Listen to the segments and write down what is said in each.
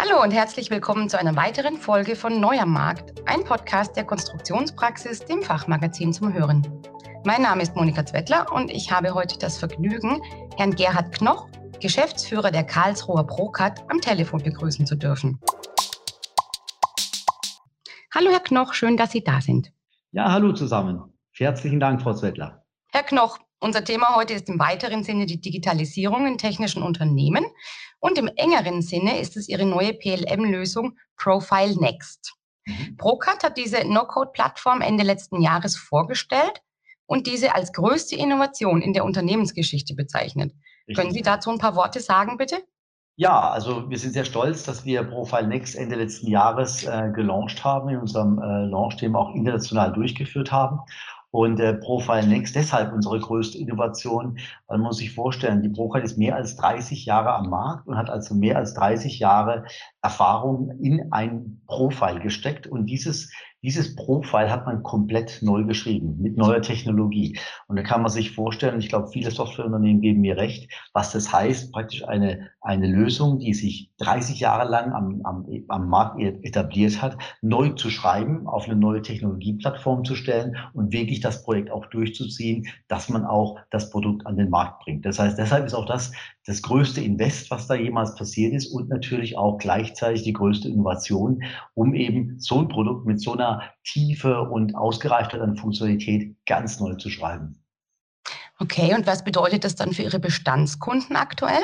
Hallo und herzlich willkommen zu einer weiteren Folge von Neuer Markt, ein Podcast der Konstruktionspraxis, dem Fachmagazin zum Hören. Mein Name ist Monika Zwettler und ich habe heute das Vergnügen, Herrn Gerhard Knoch, Geschäftsführer der Karlsruher Procat, am Telefon begrüßen zu dürfen. Hallo Herr Knoch, schön, dass Sie da sind. Ja, hallo zusammen. Herzlichen Dank, Frau Zwettler. Herr Knoch, unser Thema heute ist im weiteren Sinne die Digitalisierung in technischen Unternehmen und im engeren Sinne ist es Ihre neue PLM-Lösung Profile Next. Mhm. Procat hat diese No-Code-Plattform Ende letzten Jahres vorgestellt und diese als größte Innovation in der Unternehmensgeschichte bezeichnet. Richtig. Können Sie dazu ein paar Worte sagen, bitte? Ja, also wir sind sehr stolz, dass wir Profile Next Ende letzten Jahres äh, gelauncht haben, in unserem äh, Launch-Thema auch international durchgeführt haben. Und äh, Profile Next deshalb unsere größte Innovation, weil man muss sich vorstellen, die Profile ist mehr als 30 Jahre am Markt und hat also mehr als 30 Jahre Erfahrung in ein Profile gesteckt. Und dieses dieses Profile hat man komplett neu geschrieben, mit neuer Technologie. Und da kann man sich vorstellen, ich glaube, viele Softwareunternehmen geben mir recht, was das heißt, praktisch eine, eine Lösung, die sich 30 Jahre lang am, am, am Markt etabliert hat, neu zu schreiben, auf eine neue Technologieplattform zu stellen und wirklich das Projekt auch durchzuziehen, dass man auch das Produkt an den Markt bringt. Das heißt, deshalb ist auch das das größte Invest, was da jemals passiert ist und natürlich auch gleichzeitig die größte Innovation, um eben so ein Produkt mit so einer Tiefe und Ausgereiftheit an Funktionalität ganz neu zu schreiben. Okay, und was bedeutet das dann für Ihre Bestandskunden aktuell?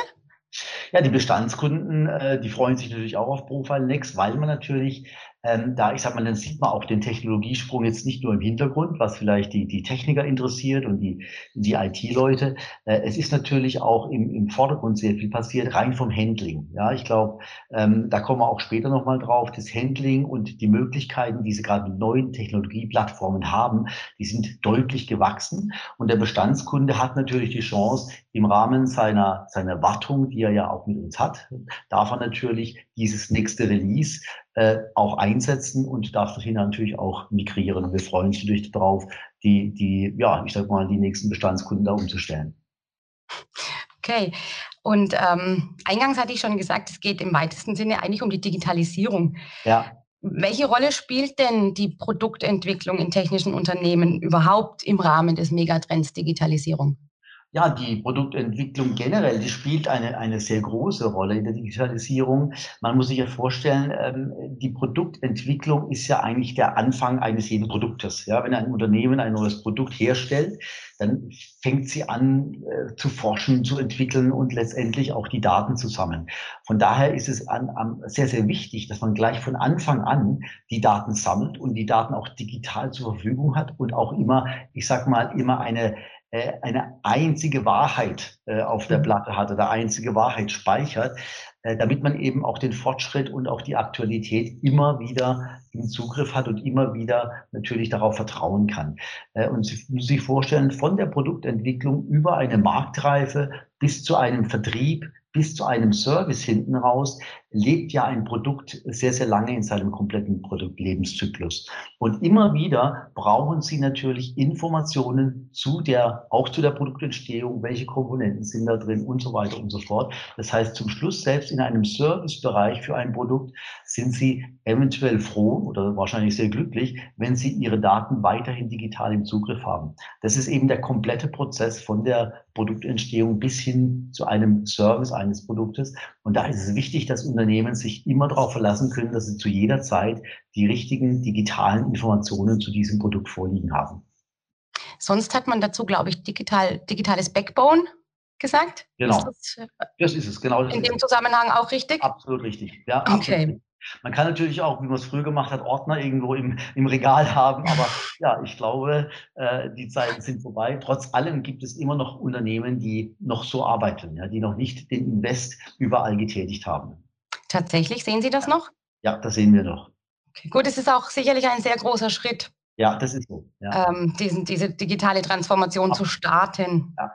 Ja, die Bestandskunden, äh, die freuen sich natürlich auch auf Profile Next, weil man natürlich ähm, da, ich sag mal, dann sieht man auch den Technologiesprung jetzt nicht nur im Hintergrund, was vielleicht die, die Techniker interessiert und die, die IT-Leute. Äh, es ist natürlich auch im, im Vordergrund sehr viel passiert, rein vom Handling. Ja, ich glaube, ähm, da kommen wir auch später nochmal drauf. Das Handling und die Möglichkeiten, die sie gerade mit neuen Technologieplattformen haben, die sind deutlich gewachsen. Und der Bestandskunde hat natürlich die Chance, im Rahmen seiner, seiner Wartung, die er ja auch mit uns hat, darf er natürlich dieses nächste Release äh, auch einsetzen und darf dahin natürlich auch migrieren. Wir freuen uns natürlich darauf, die, die, ja, ich sag mal, die nächsten Bestandskunden da umzustellen. Okay. Und ähm, eingangs hatte ich schon gesagt, es geht im weitesten Sinne eigentlich um die Digitalisierung. Ja. Welche Rolle spielt denn die Produktentwicklung in technischen Unternehmen überhaupt im Rahmen des Megatrends Digitalisierung? Ja, die Produktentwicklung generell, die spielt eine, eine sehr große Rolle in der Digitalisierung. Man muss sich ja vorstellen, ähm, die Produktentwicklung ist ja eigentlich der Anfang eines jeden Produktes. Ja, wenn ein Unternehmen ein neues Produkt herstellt, dann fängt sie an äh, zu forschen, zu entwickeln und letztendlich auch die Daten zu sammeln. Von daher ist es an, an sehr, sehr wichtig, dass man gleich von Anfang an die Daten sammelt und die Daten auch digital zur Verfügung hat und auch immer, ich sag mal, immer eine eine einzige Wahrheit äh, auf der mhm. Platte hat oder einzige Wahrheit speichert, äh, damit man eben auch den Fortschritt und auch die Aktualität immer wieder im Zugriff hat und immer wieder natürlich darauf vertrauen kann. Und Sie müssen sich vorstellen, von der Produktentwicklung über eine Marktreife bis zu einem Vertrieb, bis zu einem Service hinten raus lebt ja ein Produkt sehr, sehr lange in seinem kompletten Produktlebenszyklus. Und immer wieder brauchen Sie natürlich Informationen zu der, auch zu der Produktentstehung, welche Komponenten sind da drin und so weiter und so fort. Das heißt, zum Schluss selbst in einem Servicebereich für ein Produkt sind Sie eventuell froh oder wahrscheinlich sehr glücklich, wenn Sie Ihre Daten weiterhin digital im Zugriff haben. Das ist eben der komplette Prozess von der Produktentstehung bis hin zu einem Service eines Produktes. Und da ist es wichtig, dass Unternehmen sich immer darauf verlassen können, dass sie zu jeder Zeit die richtigen digitalen Informationen zu diesem Produkt vorliegen haben. Sonst hat man dazu, glaube ich, digital, digitales Backbone gesagt. Genau. Ist das, äh, das, ist es, genau. in dem Zusammenhang auch richtig? Absolut richtig. Ja, okay. Absolut. Man kann natürlich auch, wie man es früher gemacht hat, Ordner irgendwo im, im Regal haben, aber ja, ich glaube, äh, die Zeiten sind vorbei. Trotz allem gibt es immer noch Unternehmen, die noch so arbeiten, ja, die noch nicht den Invest überall getätigt haben. Tatsächlich, sehen Sie das noch? Ja, das sehen wir noch. Okay. Gut, es ist auch sicherlich ein sehr großer Schritt. Ja, das ist so. Ja. Ähm, diesen, diese digitale Transformation ja. zu starten. Ja.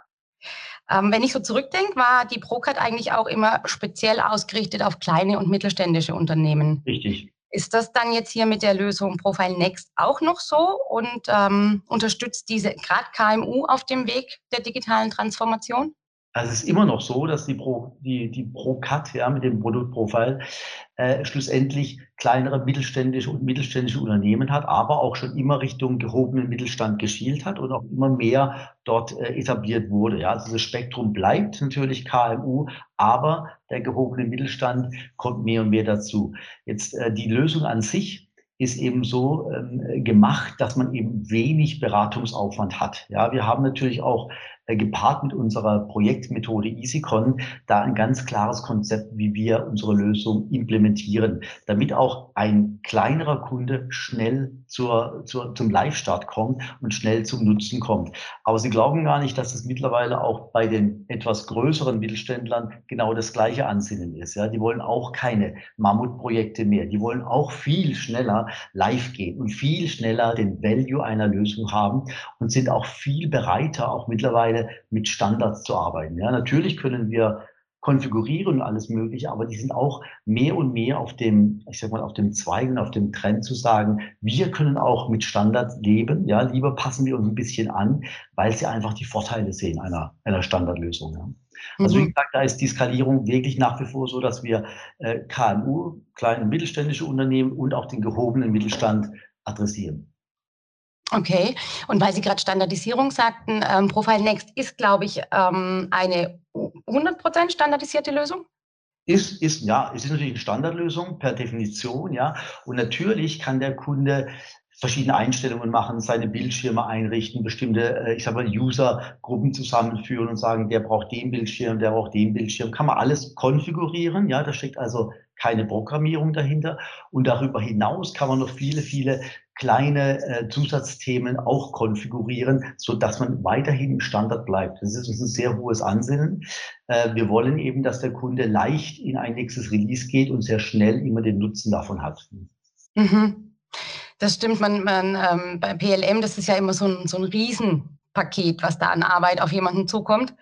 Ähm, wenn ich so zurückdenke, war die Procat eigentlich auch immer speziell ausgerichtet auf kleine und mittelständische Unternehmen. Richtig. Ist das dann jetzt hier mit der Lösung Profile Next auch noch so und ähm, unterstützt diese gerade KMU auf dem Weg der digitalen Transformation? Also es ist immer noch so, dass die Pro, die, die Pro-Cut ja, mit dem Produktprofil äh, schlussendlich kleinere mittelständische und mittelständische Unternehmen hat, aber auch schon immer Richtung gehobenen Mittelstand geschielt hat und auch immer mehr dort äh, etabliert wurde. Ja. Also das Spektrum bleibt natürlich KMU, aber der gehobene Mittelstand kommt mehr und mehr dazu. Jetzt äh, die Lösung an sich ist eben so ähm, gemacht, dass man eben wenig Beratungsaufwand hat. Ja, wir haben natürlich auch gepaart mit unserer Projektmethode EasyCon da ein ganz klares Konzept, wie wir unsere Lösung implementieren, damit auch ein kleinerer Kunde schnell zur, zur, zum Live-Start kommt und schnell zum Nutzen kommt. Aber Sie glauben gar nicht, dass es mittlerweile auch bei den etwas größeren Mittelständlern genau das gleiche Ansinnen ist. Ja, die wollen auch keine Mammutprojekte mehr. Die wollen auch viel schneller live gehen und viel schneller den Value einer Lösung haben und sind auch viel bereiter, auch mittlerweile mittlerweile mit Standards zu arbeiten. Ja, natürlich können wir konfigurieren und alles Mögliche, aber die sind auch mehr und mehr auf dem, ich sag mal, auf dem Zweig und auf dem Trend zu sagen, wir können auch mit Standards leben, ja, lieber passen wir uns ein bisschen an, weil sie einfach die Vorteile sehen einer, einer Standardlösung. Ja. Also wie mhm. gesagt, da ist die Skalierung wirklich nach wie vor so, dass wir äh, KMU, kleine und mittelständische Unternehmen und auch den gehobenen Mittelstand adressieren. Okay, und weil Sie gerade Standardisierung sagten, ähm, Profile Next ist, glaube ich, ähm, eine 100% standardisierte Lösung? Ist, ist, ja, es ist natürlich eine Standardlösung per Definition, ja. Und natürlich kann der Kunde verschiedene Einstellungen machen, seine Bildschirme einrichten, bestimmte, äh, ich sag mal, User-Gruppen zusammenführen und sagen, der braucht den Bildschirm, der braucht den Bildschirm. Kann man alles konfigurieren, ja. Da steckt also keine Programmierung dahinter. Und darüber hinaus kann man noch viele, viele kleine äh, Zusatzthemen auch konfigurieren, so dass man weiterhin im Standard bleibt. Das ist uns ein sehr hohes Ansinnen. Äh, wir wollen eben, dass der Kunde leicht in ein nächstes Release geht und sehr schnell immer den Nutzen davon hat. Mhm. Das stimmt, man, man ähm, bei PLM, das ist ja immer so ein, so ein Riesenpaket, was da an Arbeit auf jemanden zukommt.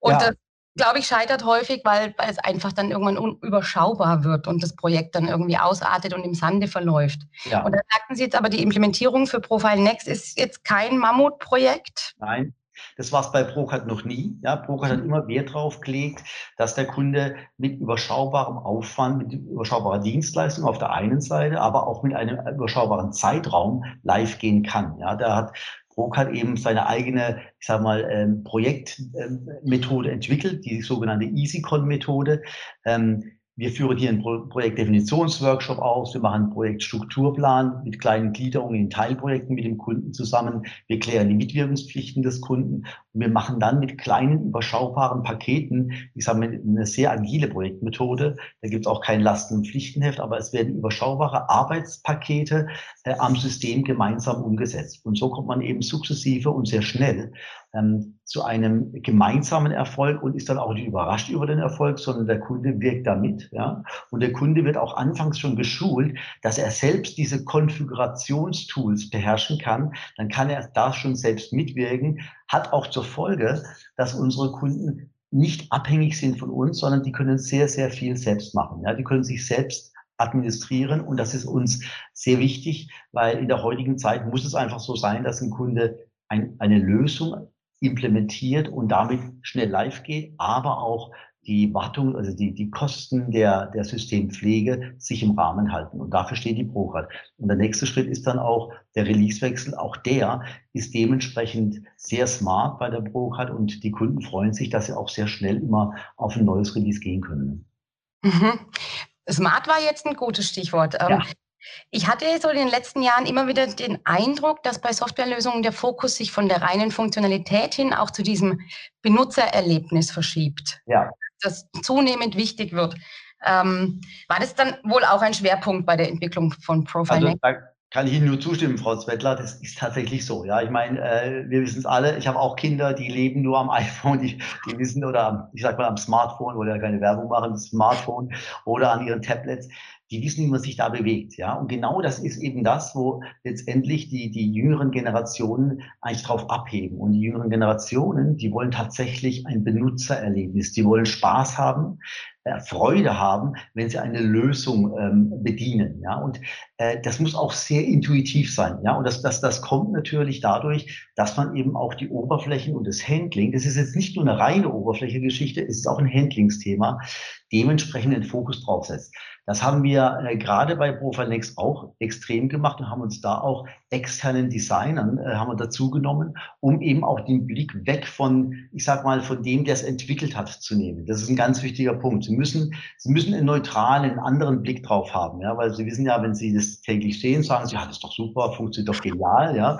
Und ja. das glaube ich, scheitert häufig, weil, weil es einfach dann irgendwann unüberschaubar wird und das Projekt dann irgendwie ausartet und im Sande verläuft. Ja. Und da sagten Sie jetzt aber, die Implementierung für Profile Next ist jetzt kein Mammutprojekt? Nein. Das war es bei Procard noch nie. Ja, Procard hat immer Wert darauf gelegt, dass der Kunde mit überschaubarem Aufwand, mit überschaubarer Dienstleistung auf der einen Seite, aber auch mit einem überschaubaren Zeitraum live gehen kann. Ja, da hat Brok hat eben seine eigene, ich sag mal, ähm, Projektmethode ähm, entwickelt, die sogenannte EasyCon-Methode. Ähm, wir führen hier einen Pro Projektdefinitionsworkshop aus. Wir machen einen Projektstrukturplan mit kleinen Gliederungen in Teilprojekten mit dem Kunden zusammen. Wir klären die Mitwirkungspflichten des Kunden. Wir machen dann mit kleinen, überschaubaren Paketen, ich sage mal, eine sehr agile Projektmethode. Da gibt es auch kein Lasten- und Pflichtenheft, aber es werden überschaubare Arbeitspakete äh, am System gemeinsam umgesetzt. Und so kommt man eben sukzessive und sehr schnell ähm, zu einem gemeinsamen Erfolg und ist dann auch nicht überrascht über den Erfolg, sondern der Kunde wirkt damit. Ja? Und der Kunde wird auch anfangs schon geschult, dass er selbst diese Konfigurationstools beherrschen kann. Dann kann er da schon selbst mitwirken, hat auch zur Folge, dass unsere Kunden nicht abhängig sind von uns, sondern die können sehr, sehr viel selbst machen. Ja? Die können sich selbst administrieren und das ist uns sehr wichtig, weil in der heutigen Zeit muss es einfach so sein, dass ein Kunde ein, eine Lösung implementiert und damit schnell live geht, aber auch die Wartung, also die, die Kosten der, der Systempflege sich im Rahmen halten. Und dafür steht die ProCard. Und der nächste Schritt ist dann auch der Releasewechsel. Auch der ist dementsprechend sehr smart bei der ProCard und die Kunden freuen sich, dass sie auch sehr schnell immer auf ein neues Release gehen können. Mhm. Smart war jetzt ein gutes Stichwort. Ähm, ja. Ich hatte so in den letzten Jahren immer wieder den Eindruck, dass bei Softwarelösungen der Fokus sich von der reinen Funktionalität hin auch zu diesem Benutzererlebnis verschiebt. Ja. Das zunehmend wichtig wird. Ähm, war das dann wohl auch ein Schwerpunkt bei der Entwicklung von Profile? Also, da kann ich Ihnen nur zustimmen, Frau Zwettler. Das ist tatsächlich so. Ja, ich meine, äh, wir wissen es alle. Ich habe auch Kinder, die leben nur am iPhone, die, die wissen oder ich sag mal am Smartphone, oder ja keine Werbung machen, Smartphone oder an ihren Tablets die wissen, wie man sich da bewegt. Ja? Und genau das ist eben das, wo letztendlich die, die jüngeren Generationen eigentlich drauf abheben. Und die jüngeren Generationen, die wollen tatsächlich ein Benutzererlebnis. Die wollen Spaß haben. äh, Freude haben, wenn sie eine Lösung ähm, bedienen. Ja, und äh, das muss auch sehr intuitiv sein. Ja, und das, das, das kommt natürlich dadurch, dass man eben auch die Oberflächen und das Handling, das ist jetzt nicht nur eine reine Oberfläche-Geschichte, es ist auch ein Handlingsthema, dementsprechend den Fokus drauf setzt. Das haben wir äh, gerade bei Profile Next auch extrem gemacht und haben uns da auch externen Designern äh, haben wir dazu genommen, um eben auch den Blick weg von, ich sag mal, von dem, der es entwickelt hat, zu nehmen. Das ist ein ganz wichtiger Punkt. Sie müssen, Sie müssen einen neutralen, anderen Blick drauf haben, ja, weil Sie wissen ja, wenn Sie das täglich sehen, sagen Sie, ja, das ist doch super, funktioniert doch genial, ja.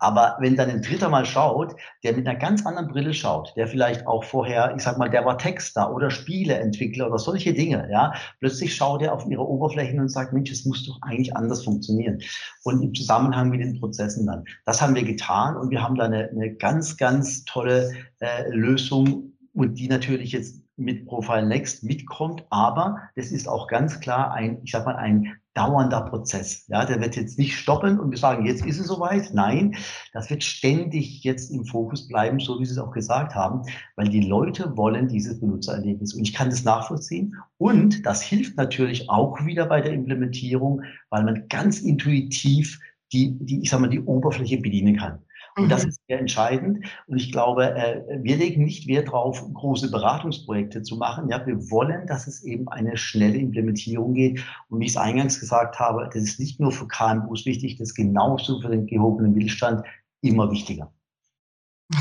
Aber wenn dann ein Dritter mal schaut, der mit einer ganz anderen Brille schaut, der vielleicht auch vorher, ich sag mal, der war Texter oder Spieleentwickler oder solche Dinge, ja, plötzlich schaut er auf ihre Oberflächen und sagt, Mensch, es muss doch eigentlich anders funktionieren. Und im Zusammenhang mit den Prozessen dann. Das haben wir getan und wir haben da eine, eine ganz, ganz tolle äh, Lösung und die natürlich jetzt mit Profile Next mitkommt, aber das ist auch ganz klar ein, ich sag mal, ein dauernder Prozess. Ja, der wird jetzt nicht stoppen und wir sagen, jetzt ist es soweit. Nein, das wird ständig jetzt im Fokus bleiben, so wie Sie es auch gesagt haben, weil die Leute wollen dieses Benutzererlebnis. Und ich kann das nachvollziehen. Und das hilft natürlich auch wieder bei der Implementierung, weil man ganz intuitiv die, die, ich sag mal, die Oberfläche bedienen kann. Und das mhm. ist sehr entscheidend. Und ich glaube, äh, wir legen nicht Wert darauf, große Beratungsprojekte zu machen. Ja, wir wollen, dass es eben eine schnelle Implementierung geht. Und wie ich es eingangs gesagt habe, das ist nicht nur für KMUs wichtig, das ist genauso für den gehobenen Mittelstand immer wichtiger.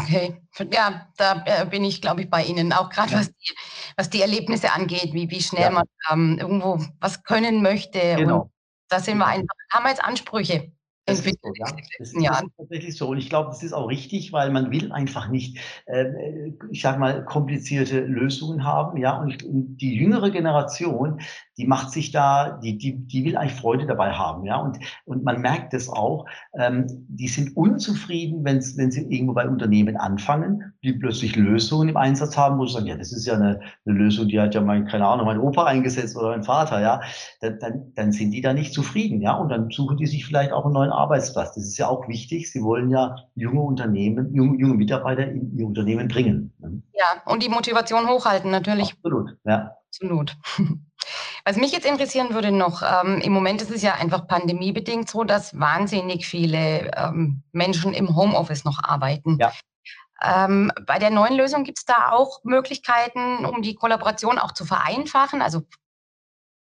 Okay, ja, da äh, bin ich, glaube ich, bei Ihnen, auch gerade ja. was, die, was die Erlebnisse angeht, wie, wie schnell ja. man ähm, irgendwo was können möchte. Genau. Und da sind wir einfach, haben wir jetzt Ansprüche. Das ist, so, ja. das, ist, das tatsächlich so. Und ich glaube, das ist auch richtig, weil man will einfach nicht, äh, ich sage mal, komplizierte Lösungen haben. Ja, und die jüngere Generation, die macht sich da, die, die, die will eigentlich Freude dabei haben. Ja, und, und man merkt es auch, ähm, die sind unzufrieden, wenn, wenn sie irgendwo bei Unternehmen anfangen, die plötzlich Lösungen im Einsatz haben, wo sie sagen, ja, das ist ja eine, eine Lösung, die hat ja mein, keine Ahnung, mein Opa eingesetzt oder mein Vater. Ja, dann, dann, dann sind die da nicht zufrieden. Ja, und dann suchen die sich vielleicht auch einen neuen Arbeitsplatz. Das ist ja auch wichtig. Sie wollen ja junge Unternehmen, junge, junge Mitarbeiter in ihr Unternehmen bringen. Ne? Ja, und die Motivation hochhalten natürlich. Absolut, ja. Absolut. Was mich jetzt interessieren würde noch, ähm, im Moment ist es ja einfach pandemiebedingt so, dass wahnsinnig viele ähm, Menschen im Homeoffice noch arbeiten. Ja. Ähm, bei der neuen Lösung gibt es da auch Möglichkeiten, um die Kollaboration auch zu vereinfachen? Also,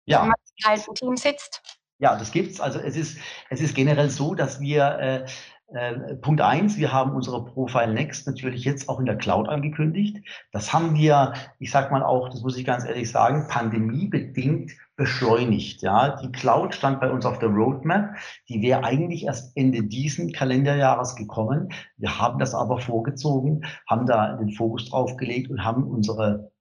ja. wenn man halt im Team sitzt? Ja, das gibt's. Also es ist, es ist generell so, dass wir äh, äh, Punkt eins, wir haben unsere Profile Next natürlich jetzt auch in der Cloud angekündigt. Das haben wir, ich sag mal auch, das muss ich ganz ehrlich sagen, pandemiebedingt beschleunigt. Ja, die Cloud stand bei uns auf der Roadmap. Die wäre eigentlich erst Ende diesen Kalenderjahres gekommen. Wir haben das aber vorgezogen, haben da den Fokus drauf gelegt und haben unsere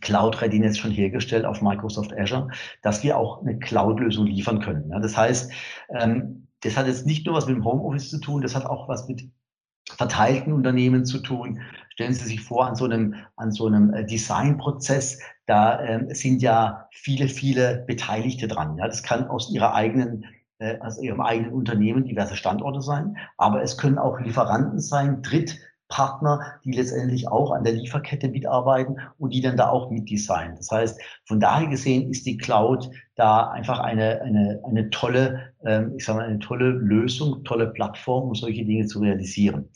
Cloud Readiness schon hergestellt auf Microsoft Azure, dass wir auch eine Cloud-Lösung liefern können. Ja, das heißt, ähm, das hat jetzt nicht nur was mit dem Homeoffice zu tun, das hat auch was mit verteilten Unternehmen zu tun. Stellen Sie sich vor, an so einem, an so einem äh, Designprozess, da ähm, sind ja viele, viele Beteiligte dran. Ja, das kann aus ihrer eigenen äh, aus ihrem eigenen Unternehmen diverse Standorte sein, aber es können auch Lieferanten sein, Dritt, Partner, die letztendlich auch an der Lieferkette mitarbeiten und die dann da auch mitdesignen. Das heißt, von daher gesehen ist die Cloud da einfach eine, eine, eine tolle, ähm, ich sage mal, eine tolle Lösung, tolle Plattform, um solche Dinge zu realisieren.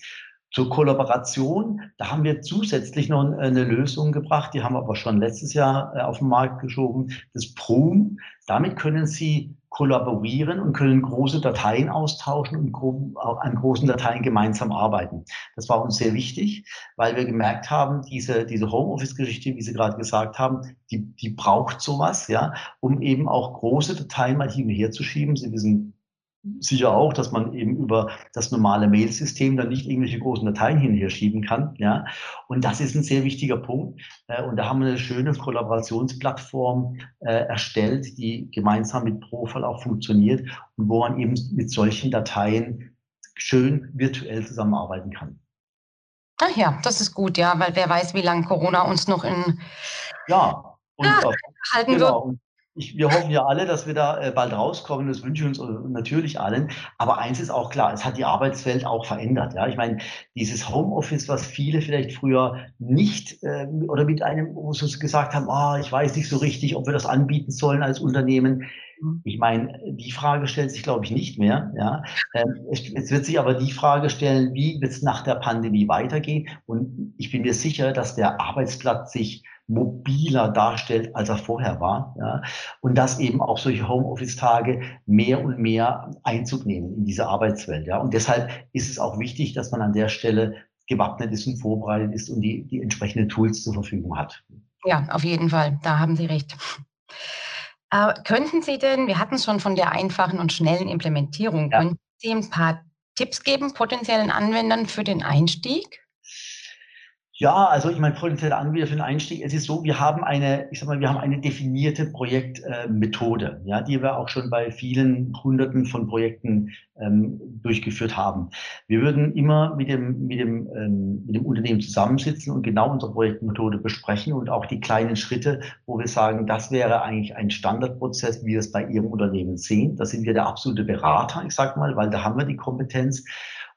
Zur Kollaboration, da haben wir zusätzlich noch eine Lösung gebracht, die haben wir aber schon letztes Jahr äh, auf den Markt geschoben, das Prum. Damit können Sie kollaborieren und können große Dateien austauschen und an großen Dateien gemeinsam arbeiten. Das war uns sehr wichtig, weil wir gemerkt haben, diese, diese Homeoffice-Geschichte, wie Sie gerade gesagt haben, die, die braucht sowas, ja, um eben auch große Dateien mal hin und her zu schieben. Sie wissen sicher auch, dass man eben über das normale Mail-System dann nicht irgendwelche großen Dateien hin und her schieben kann. Ja? Und das ist ein sehr wichtiger Punkt. Äh, und da haben wir eine schöne Kollaborationsplattform äh, erstellt, die gemeinsam mit Profil auch funktioniert und wo man eben mit solchen Dateien schön virtuell zusammenarbeiten kann. Ach ja, das ist gut, ja, weil wer weiß, wie lange Corona uns noch in ja, und, ja, halten genau. wird. Ich, wir hoffen ja alle, dass wir da äh, bald rauskommen. Das wünschen wir uns natürlich allen. Aber eins ist auch klar, es hat die Arbeitswelt auch verändert. Ja, ich meine, dieses Homeoffice, was viele vielleicht früher nicht äh, oder mit einem, wo sie gesagt haben, oh, ich weiß nicht so richtig, ob wir das anbieten sollen als Unternehmen. Mhm. Ich meine, die Frage stellt sich, glaube ich, nicht mehr. Ja, ähm, es, es wird sich aber die Frage stellen, wie wird es nach der Pandemie weitergehen? Und ich bin mir sicher, dass der Arbeitsplatz sich mobiler darstellt, als er vorher war. Ja? Und dass eben auch solche Homeoffice-Tage mehr und mehr Einzug nehmen in diese Arbeitswelt. Ja? Und deshalb ist es auch wichtig, dass man an der Stelle gewappnet ist und vorbereitet ist und die, die entsprechenden Tools zur Verfügung hat. Ja, auf jeden Fall. Da haben Sie recht. Äh, könnten Sie denn, wir hatten es schon von der einfachen und schnellen Implementierung, ja. könnten Sie ein paar Tipps geben potenziellen Anwendern für den Einstieg? Ja, also ich meine, potenzielle Anbieter für den Einstieg, es ist so, wir haben eine, ich sag mal, wir haben eine definierte Projektmethode, äh, ja, die wir auch schon bei vielen Hunderten von Projekten ähm, durchgeführt haben. Wir würden immer mit dem, mit dem, ähm, mit dem Unternehmen zusammensitzen und genau unsere Projektmethode besprechen und auch die kleinen Schritte, wo wir sagen, das wäre eigentlich ein Standardprozess, wie wir es bei Ihrem Unternehmen sehen. Da sind wir der absolute Berater, ich sag mal, weil da haben wir die Kompetenz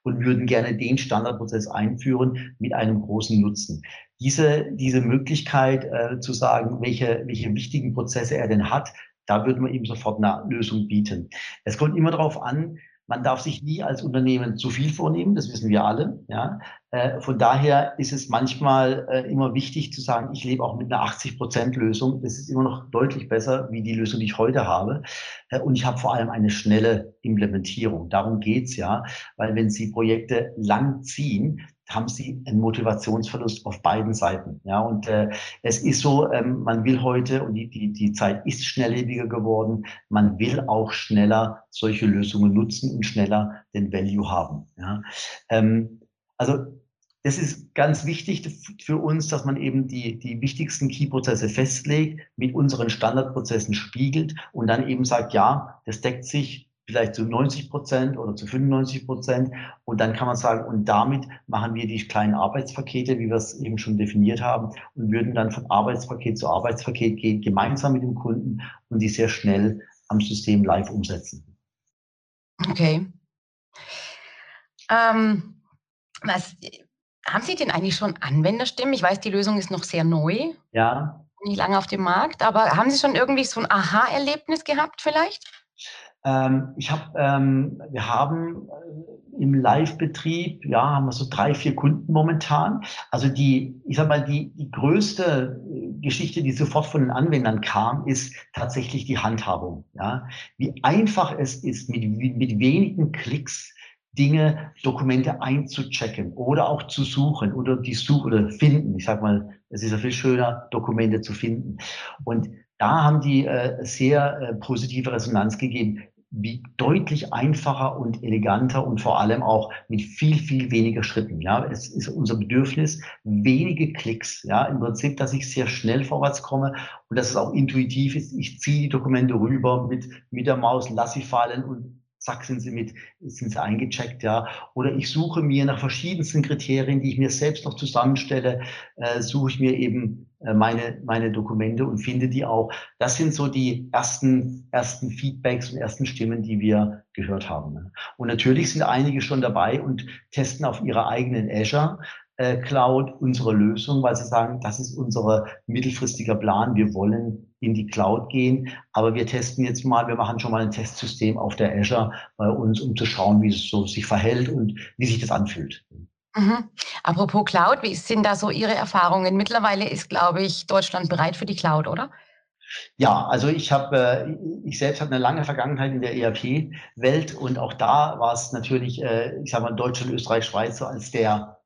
und würden gerne den Standardprozess einführen mit einem großen Nutzen. Diese, diese Möglichkeit äh, zu sagen, welche, welche wichtigen Prozesse er denn hat, da würden wir ihm sofort eine Lösung bieten. Es kommt immer darauf an, man darf sich nie als Unternehmen zu viel vornehmen, das wissen wir alle. Ja. Äh, von daher ist es manchmal äh, immer wichtig zu sagen, ich lebe auch mit einer 80-Prozent-Lösung. Das ist immer noch deutlich besser wie die Lösung, die ich heute habe. Äh, und ich habe vor allem eine schnelle Implementierung. Darum geht's ja, weil wenn Sie Projekte lang ziehen, haben sie einen Motivationsverlust auf beiden Seiten. Ja, und äh, es ist so, ähm, man will heute, und die, die, die Zeit ist schnelllebiger geworden, man will auch schneller solche Lösungen nutzen und schneller den Value haben. Ja. Ähm, also das ist ganz wichtig für uns, dass man eben die, die wichtigsten Key-Prozesse festlegt, mit unseren Standardprozessen spiegelt und dann eben sagt, ja, das deckt sich vielleicht zu 90 Prozent oder zu 95 Prozent. Und dann kann man sagen, und damit machen wir die kleinen Arbeitspakete, wie wir es eben schon definiert haben, und würden dann von Arbeitspaket zu Arbeitspaket gehen, gemeinsam mit dem Kunden und die sehr schnell am System live umsetzen. Okay. Ähm, was, haben Sie denn eigentlich schon Anwenderstimmen? Ich weiß, die Lösung ist noch sehr neu. Ja. Nicht lange auf dem Markt, aber haben Sie schon irgendwie so ein Aha-Erlebnis gehabt vielleicht? Ähm, ich habe, ähm, wir haben äh, im Live-Betrieb, ja, haben wir so drei, vier Kunden momentan. Also die, ich sag mal, die, die größte äh, Geschichte, die sofort von den Anwendern kam, ist tatsächlich die Handhabung. Ja, wie einfach es ist, mit, mit wenigen Klicks Dinge, Dokumente einzuchecken oder auch zu suchen oder die Suche oder finden. Ich sag mal, es ist ja viel schöner, Dokumente zu finden. Und da haben die äh, sehr äh, positive Resonanz gegeben, wie deutlich einfacher und eleganter und vor allem auch mit viel, viel weniger Schritten. Ja, es ist unser Bedürfnis, wenige Klicks. Ja, im Prinzip, dass ich sehr schnell vorwärts komme und dass es auch intuitiv ist. Ich ziehe die Dokumente rüber mit, mit der Maus, lasse sie fallen und zack, sind sie mit, sind sie eingecheckt, ja. Oder ich suche mir nach verschiedensten Kriterien, die ich mir selbst noch zusammenstelle, äh, suche ich mir eben meine, meine Dokumente und finde die auch. Das sind so die ersten, ersten Feedbacks und ersten Stimmen, die wir gehört haben. Ne. Und natürlich sind einige schon dabei und testen auf ihrer eigenen Azure äh, Cloud unsere Lösung, weil sie sagen, das ist unser mittelfristiger Plan. Wir wollen in die Cloud gehen, aber wir testen jetzt mal, wir machen schon mal ein Testsystem auf der Azure bei uns, um zu schauen, wie es so sich verhält und wie sich das anfühlt. Mhm. Apropos Cloud, wie sind da so Ihre Erfahrungen? Mittlerweile ist, glaube ich, Deutschland bereit für die Cloud, oder? Ja, also ich habe, äh, ich selbst habe eine lange Vergangenheit in der ERP-Welt und auch da war es natürlich, äh, ich sage mal, Deutschland, Österreich, Schweiz so als der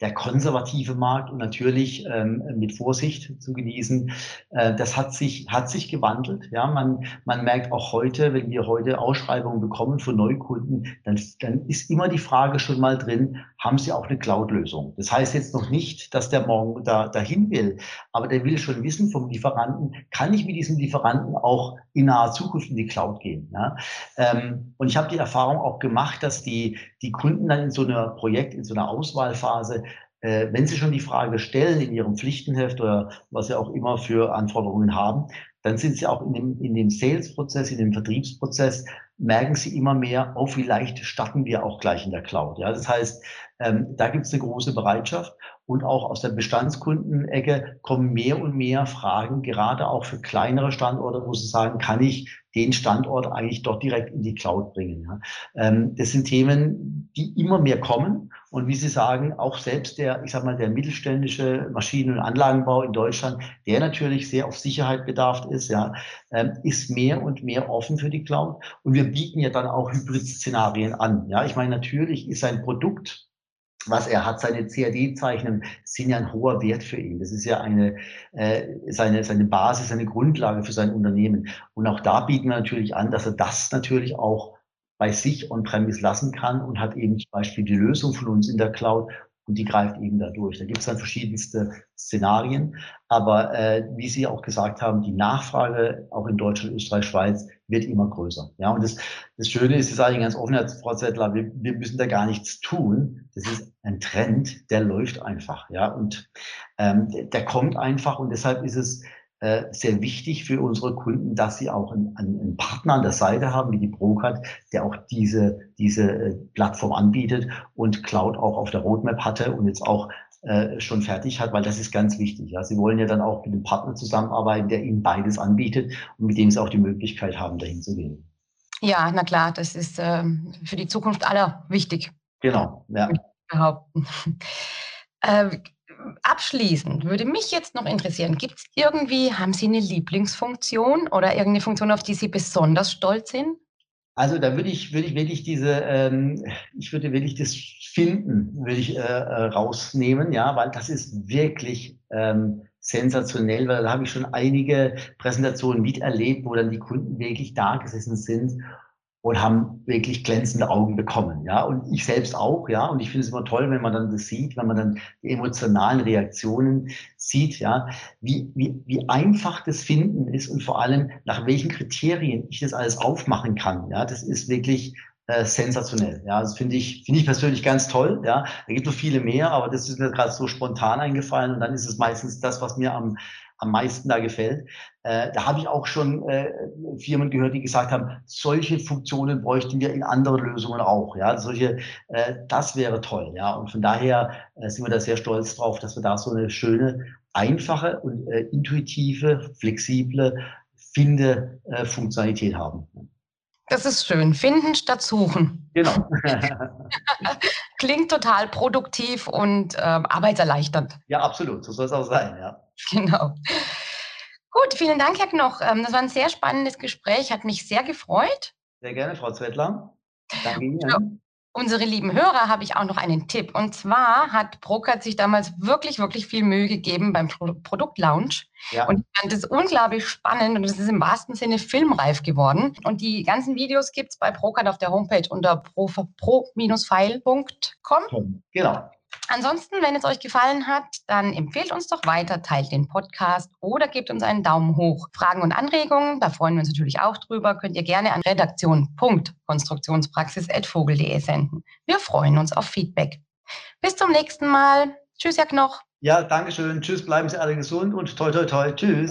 der konservative Markt und natürlich ähm, mit Vorsicht zu genießen. Äh, das hat sich, hat sich gewandelt. Ja, man, man merkt auch heute, wenn wir heute Ausschreibungen bekommen von Neukunden, dann, dann ist immer die Frage schon mal drin, haben sie auch eine Cloud-Lösung? Das heißt jetzt noch nicht, dass der morgen da, dahin will, aber der will schon wissen vom Lieferanten, kann ich mit diesem Lieferanten auch in naher Zukunft in die Cloud gehen? Ja? Ähm, und ich habe die Erfahrung auch gemacht, dass die, die Kunden dann in so einer Projekt, in so einer Auswahlphase äh, wenn Sie schon die Frage stellen in Ihrem Pflichtenheft oder was Sie auch immer für Anforderungen haben, dann sind sie auch in dem, in dem Sales-Prozess, in dem Vertriebsprozess, merken sie immer mehr, oh, vielleicht starten wir auch gleich in der Cloud. Ja, das heißt, ähm, da gibt es eine große Bereitschaft und auch aus der Bestandskundenecke kommen mehr und mehr Fragen, gerade auch für kleinere Standorte, wo sie sagen, kann ich den Standort eigentlich doch direkt in die Cloud bringen. Ja. Ähm, das sind Themen, die immer mehr kommen und wie Sie sagen, auch selbst der, ich sag mal, der mittelständische Maschinen- und Anlagenbau in Deutschland, der natürlich sehr auf Sicherheit bedarf ist, ja, ähm, ist mehr und mehr offen für die Cloud. Und wir bieten ja dann auch Hybrid-Szenarien an. Ja, ich meine, natürlich ist ein Produkt was er hat, seine CAD-Zeichen sind ja ein hoher Wert für ihn. Das ist ja eine, äh, seine, seine Basis, seine Grundlage für sein Unternehmen. Und auch da bieten wir natürlich an, dass er das natürlich auch bei sich on-premise lassen kann und hat eben zum Beispiel die Lösung von uns in der Cloud und die greift eben da durch. Da gibt es dann verschiedenste Szenarien. Aber äh, wie Sie auch gesagt haben, die Nachfrage auch in Deutschland, Österreich, Schweiz wird immer größer. Ja, und das, das Schöne ist, das sage ich ganz offen, Frau Zettler, wir, wir müssen da gar nichts tun. Das ist ein Trend, der läuft einfach. Ja, und ähm, der kommt einfach und deshalb ist es äh, sehr wichtig für unsere Kunden, dass sie auch einen, einen Partner an der Seite haben, wie die Procard, der auch diese, diese äh, Plattform anbietet und Cloud auch auf der Roadmap hatte und jetzt auch äh, schon fertig hat, weil das ist ganz wichtig. Ja. Sie wollen ja dann auch mit einem Partner zusammenarbeiten, der ihnen beides anbietet und mit dem sie auch die Möglichkeit haben, dahin zu gehen. Ja, na klar, das ist äh, für die Zukunft aller wichtig. Genau, ja. Behaupten. Äh, abschließend würde mich jetzt noch interessieren, gibt es irgendwie, haben Sie eine Lieblingsfunktion oder irgendeine Funktion, auf die Sie besonders stolz sind? Also da würde ich, würde ich wirklich diese, ähm, ich würde wirklich das Finden, würde ich äh, äh, rausnehmen, ja, weil das ist wirklich ähm, sensationell, weil da habe ich schon einige Präsentationen miterlebt, wo dann die Kunden wirklich da gesessen sind und haben wirklich glänzende Augen bekommen, ja. Und ich selbst auch, ja. Und ich finde es immer toll, wenn man dann das sieht, wenn man dann die emotionalen Reaktionen sieht, ja, wie, wie, wie einfach das Finden ist und vor allem nach welchen Kriterien ich das alles aufmachen kann, ja. Das ist wirklich äh, sensationell. Ja, das finde ich, finde ich persönlich ganz toll. Ja, da gibt noch viele mehr, aber das ist mir gerade so spontan eingefallen und dann ist es meistens das, was mir am am meisten da gefällt. Äh, da habe ich auch schon äh, Firmen gehört, die gesagt haben, solche Funktionen bräuchten wir in anderen Lösungen auch. Ja, solche, äh, das wäre toll. Ja, und von daher äh, sind wir da sehr stolz drauf, dass wir da so eine schöne, einfache und äh, intuitive, flexible Finde-Funktionalität haben. Das ist schön. Finden statt suchen. Genau. Klingt total produktiv und äh, arbeitserleichternd. Ja, absolut. So soll es auch sein, ja. Genau. Gut, vielen Dank, Herr Knoch. Ähm, das war ein sehr spannendes Gespräch, hat mich sehr gefreut. Sehr gerne, Frau Zwettler. Danke Ihnen unsere lieben Hörer habe ich auch noch einen Tipp. Und zwar hat Brokert sich damals wirklich, wirklich viel Mühe gegeben beim Pro Produktlaunch. Ja. Und ich fand das unglaublich spannend und es ist im wahrsten Sinne filmreif geworden. Und die ganzen Videos gibt es bei Brokert auf der Homepage unter pro-file.com. Genau. Ansonsten, wenn es euch gefallen hat, dann empfehlt uns doch weiter, teilt den Podcast oder gebt uns einen Daumen hoch. Fragen und Anregungen, da freuen wir uns natürlich auch drüber, könnt ihr gerne an redaktion.konstruktionspraxis.vogel.de senden. Wir freuen uns auf Feedback. Bis zum nächsten Mal. Tschüss, Herr Knoch. Ja, danke schön. Tschüss, bleiben Sie alle gesund und toi, toi, toi. Tschüss.